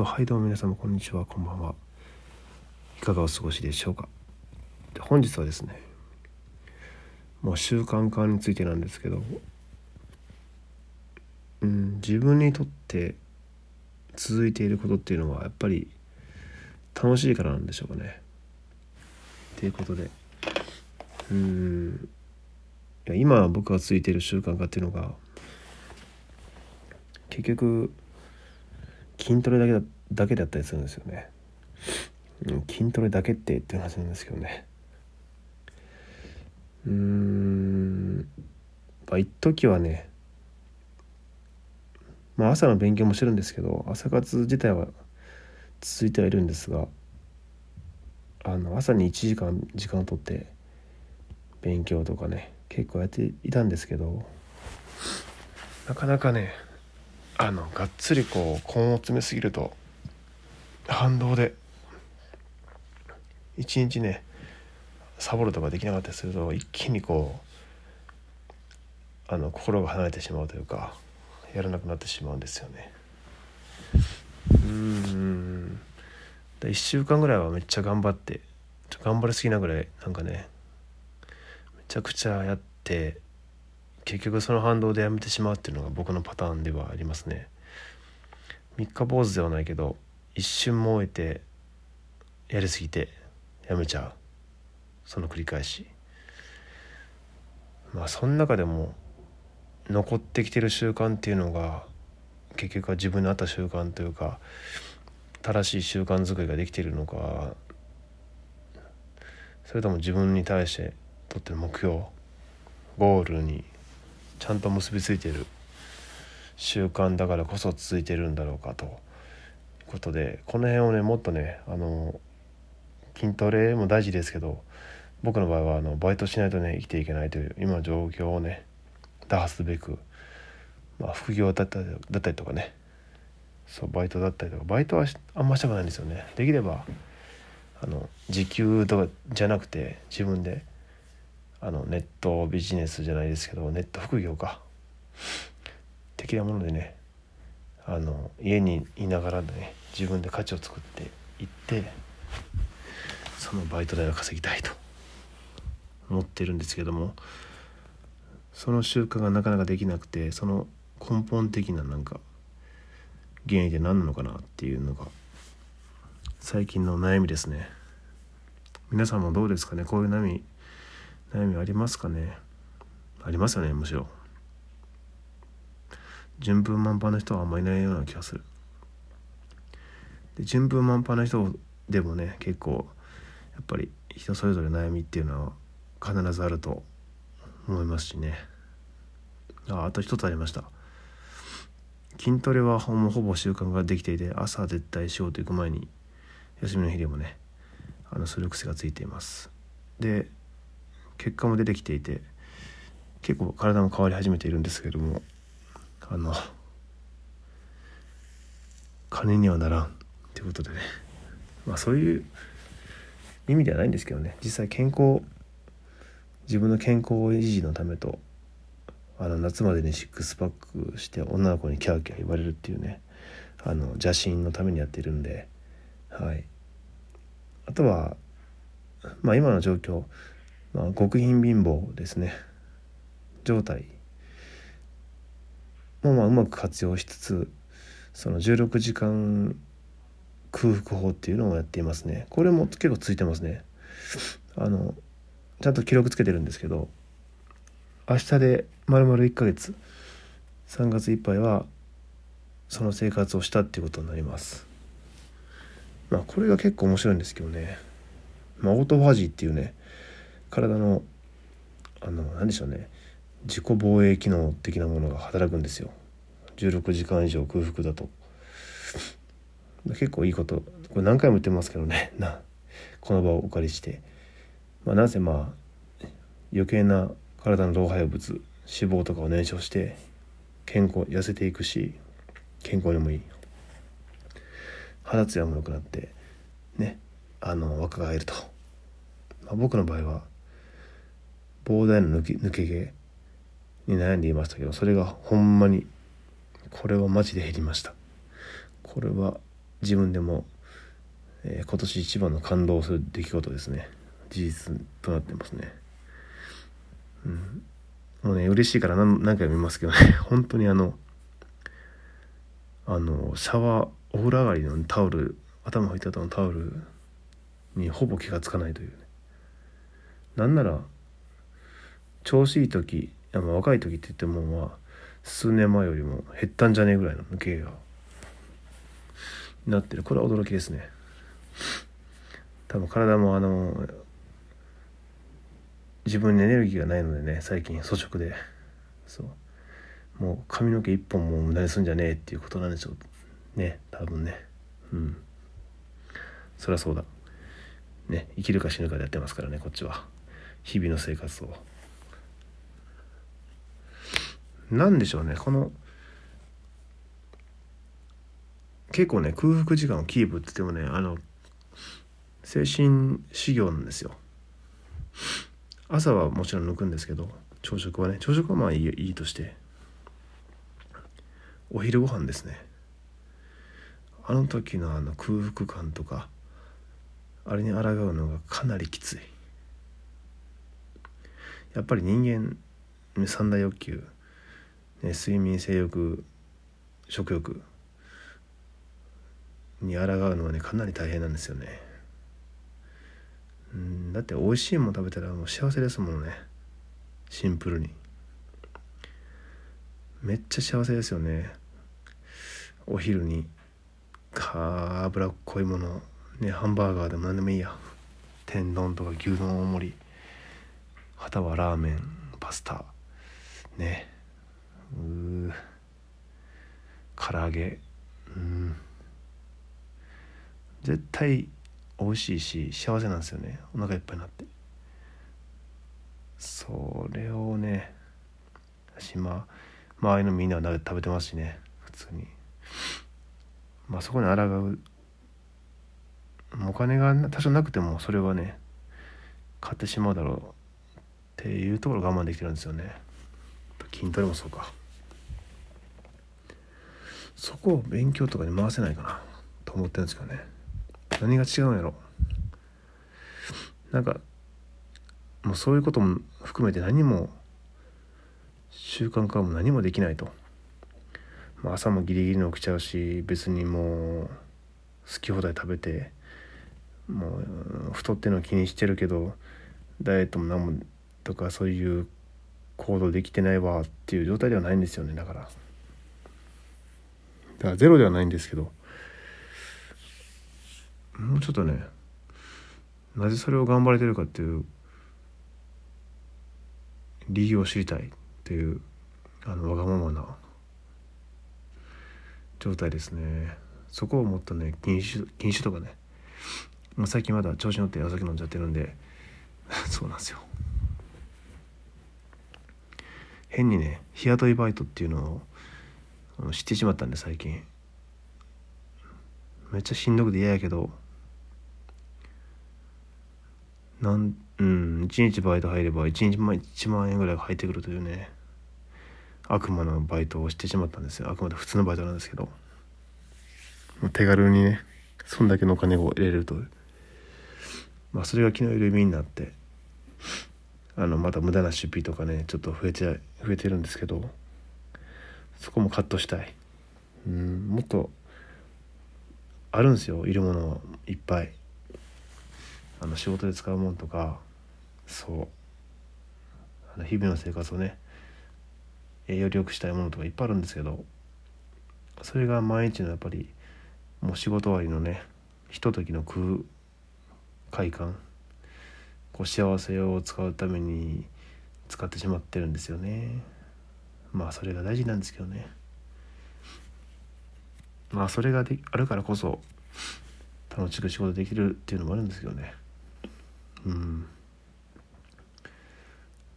とはいどうも皆様こんにちは。こんばんは。いかがお過ごしでしょうか。で本日はですねもう習慣化についてなんですけどうん自分にとって続いていることっていうのはやっぱり楽しいからなんでしょうかね。ということでうんいや今僕が続いている習慣化っていうのが結局筋トレだけだだけだったりするんですよね、うん、筋トレだけってって話なんですけどね。うんまあ一時はねまあ朝の勉強もしてるんですけど朝活自体は続いてはいるんですがあの朝に1時間時間をとって勉強とかね結構やっていたんですけどなかなかねあのがっつりこう根を詰めすぎると反動で一日ねサボるとかできなかったりすると一気にこうあの心が離れてしまうというかやらなくなってしまうんですよね。うん1週間ぐらいはめっちゃ頑張って頑張りすぎなぐらいなんかねめちゃくちゃやって結局その反動でやめてしまうっていうのが僕のパターンではありますね。三日坊主ではないけど一瞬燃えてやりすぎてやめちゃう。その繰り返し。まあその中でも残ってきてる習慣っていうのが結局は自分に合った習慣というか正しい習慣づくりができているのかそれとも自分に対してとっての目標ゴールにちゃんと結びついてる習慣だからこそ続いてるんだろうかということでこの辺をねもっとねあの筋トレも大事ですけど僕の場合はあのバイトしないとね生きていけないという今の状況をね打破すべく、まあ、副業だったりだったりとかねそうバイトだったりとかバイトはあんましたくないんですよね。できればあの時給とかじゃなくて自分であのネットビジネスじゃないですけどネット副業か。的なものでねあの家にいながらね自分で価値を作っていってそのバイト代を稼ぎたいと。思ってるんですけどもその習慣がなかなかできなくてその根本的ななんか原因で何なのかなっていうのが最近の悩みですね。皆さんもどうですかね？こういう悩み悩みありますかね？ありますよねむしろ。順風満帆な人はあんまりいないような気がする。で順風満帆な人でもね結構やっぱり人それぞれ悩みっていうのは必ずあると思いますしね。ああと一つありました。筋トレはほぼほぼ習慣ができていて朝絶対仕事行く前に休みの日でもねあのする癖がついています。で結果も出てきていて結構体も変わり始めているんですけどもあの金にはならんっていうことでね。まあそういう意味ではないんですけどね。実際健康自分の健康維持のためとあの夏までにシックスパックして女の子にキャーキャー言われるっていうねあの邪神のためにやってるんではい。あとはまあ今の状況まあ、極貧貧乏ですね。状態。もまあうまく活用しつつその16時間空腹法っていうのをやっていますね。これも結構ついてますね。あのちゃんと記録つけてるんですけど明日で丸々1ヶ月3月いっぱいはその生活をしたっていうことになります。まあこれが結構面白いんですけどね。まあオートファジーっていうね体のあの何でしょうね。自己防衛機能的なものが働くんですよ。16時間以上空腹だと。結構いいこと。これ何回も言ってますけどね。なこの場をお借りして、まあ、なぜまあ余計な体の老廃物脂肪とかを燃焼して健康痩せていくし健康にもいい。肌ツヤも良くなってね。あの若返ると、まあ、僕の場合は膨大な抜け抜け毛に悩んでいましたけどそれがほんまにこれはマジで減りました。これは自分でも、えー、今年一番の感動する出来事ですね。事実となってますね。うん。もうね嬉しいから何何回も見ますけどね。本当にあのあのシャワーお風呂上がりのタオル頭拭いた後のタオルにほぼ気がつかないというね。なんなら調子いい時いやまあ若い時って言ってもまあ数年前よりも減ったんじゃねえぐらいの抜けがなってる。これは驚きですね。多分体もあの自分にエネルギーがないのでね最近粗食で。そう。もう髪の毛一本も無駄にすんじゃねえっていうことなんでしょうね。多分ね。うん。そりゃそうだ。ね。生きるか死ぬかでやってますからねこっちは。日々の生活を。何でしょうね。この結構ね空腹時間をキープって言ってもねあの精神修行なんですよ。朝はもちろん抜くんですけど朝食はね朝食はまあいいいいとして。お昼ご飯ですね。あの時のあの空腹感とかあれに抗うのがかなりきつい。やっぱり人間三大欲求ね、睡眠性欲食欲に抗うのはねかなり大変なんですよね。うんだって美味しいもの食べたらもう幸せですもんね。シンプルに。めっちゃ幸せですよね。お昼にか脂っこいものねハンバーガーでも何でもいいや。天丼とか牛丼大盛り。はたはラーメンパスタ。ね。う唐揚げ。うん。絶対美味しいし幸せなんですよね。お腹いっぱいになって。それをね私まあ周りのみんなは食べてますしね。普通に。まあそこに抗う。お金が多少なくてもそれはね買ってしまうだろうっていうところ我慢できてるんですよね。筋トレもそうか。そこを勉強とかに回せないかなと思ってるんですけどね。何が違うんやろ。なんかもうそういうことも含めて何も習慣化も何もできないと、まあ、朝もギリギリに起きちゃうし別にもう好き放題食べてもう太ってるの気にしてるけどダイエットも何もとかそういう行動できてないわっていう状態ではないんですよねだから。だからゼロではないんですけど。もうちょっとねなぜそれを頑張れてるかっていう理由を知りたいっていうあのわがままな状態ですね。そこをもっとね禁酒禁酒とかね。最近まだ調子乗ってお酒飲んじゃってるんで そうなんですよ。変にね日雇いバイトっていうのを知ってしまったんで最近。めっちゃしんどくて嫌やけど。なんうん1日バイト入れば1日1万円ぐらい入ってくるというね。悪魔のバイトをしてしまったんですよ。あくまで普通のバイトなんですけど。手軽にねそんだけのお金を入れるとまあそれが気の緩みになって。あのまた無駄な出費とかねちょっと増えちゃ増えてるんですけど。そこもカットしたい。うんもっとあるんですよ。いるものいっぱい。あの仕事で使うもんとか。そう。あの日々の生活をね。栄養良くしたいものとかいっぱいあるんですけど。それが毎日のやっぱりもう仕事終わりのねひとときの空快感。こう幸せを使うために使ってしまってるんですよね。まあそれが大事なんですけどね。まあそれがであるからこそ楽しく仕事できるっていうのもあるんですけどね。うん。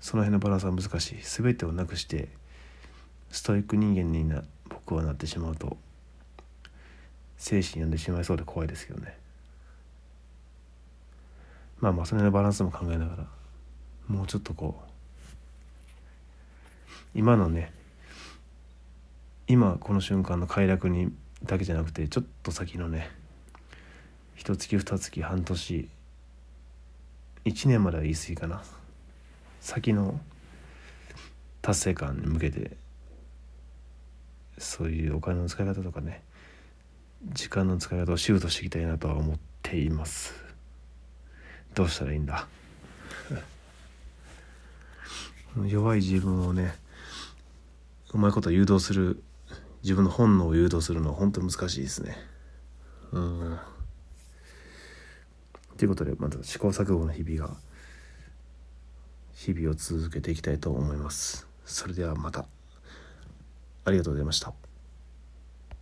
その辺のバランスは難しい。全てをなくしてストイック人間にな僕はなってしまうと精神病んでしまいそうで怖いですけどね。まあまあその辺のバランスも考えながらもうちょっとこう今のね今この瞬間の快楽にだけじゃなくてちょっと先のね一月二月半年1年までは言い過ぎかな。先の達成感に向けてそういうお金の使い方とかね時間の使い方をシュートしていきたいなとは思っています。どうしたらいいんだ？弱い自分をねうまいこと誘導する自分の本能を誘導するのは本当に難しいですね。うん。ということでまず試行錯誤の日々が日々を続けていきたいと思います。それではまた。ありがとうございました。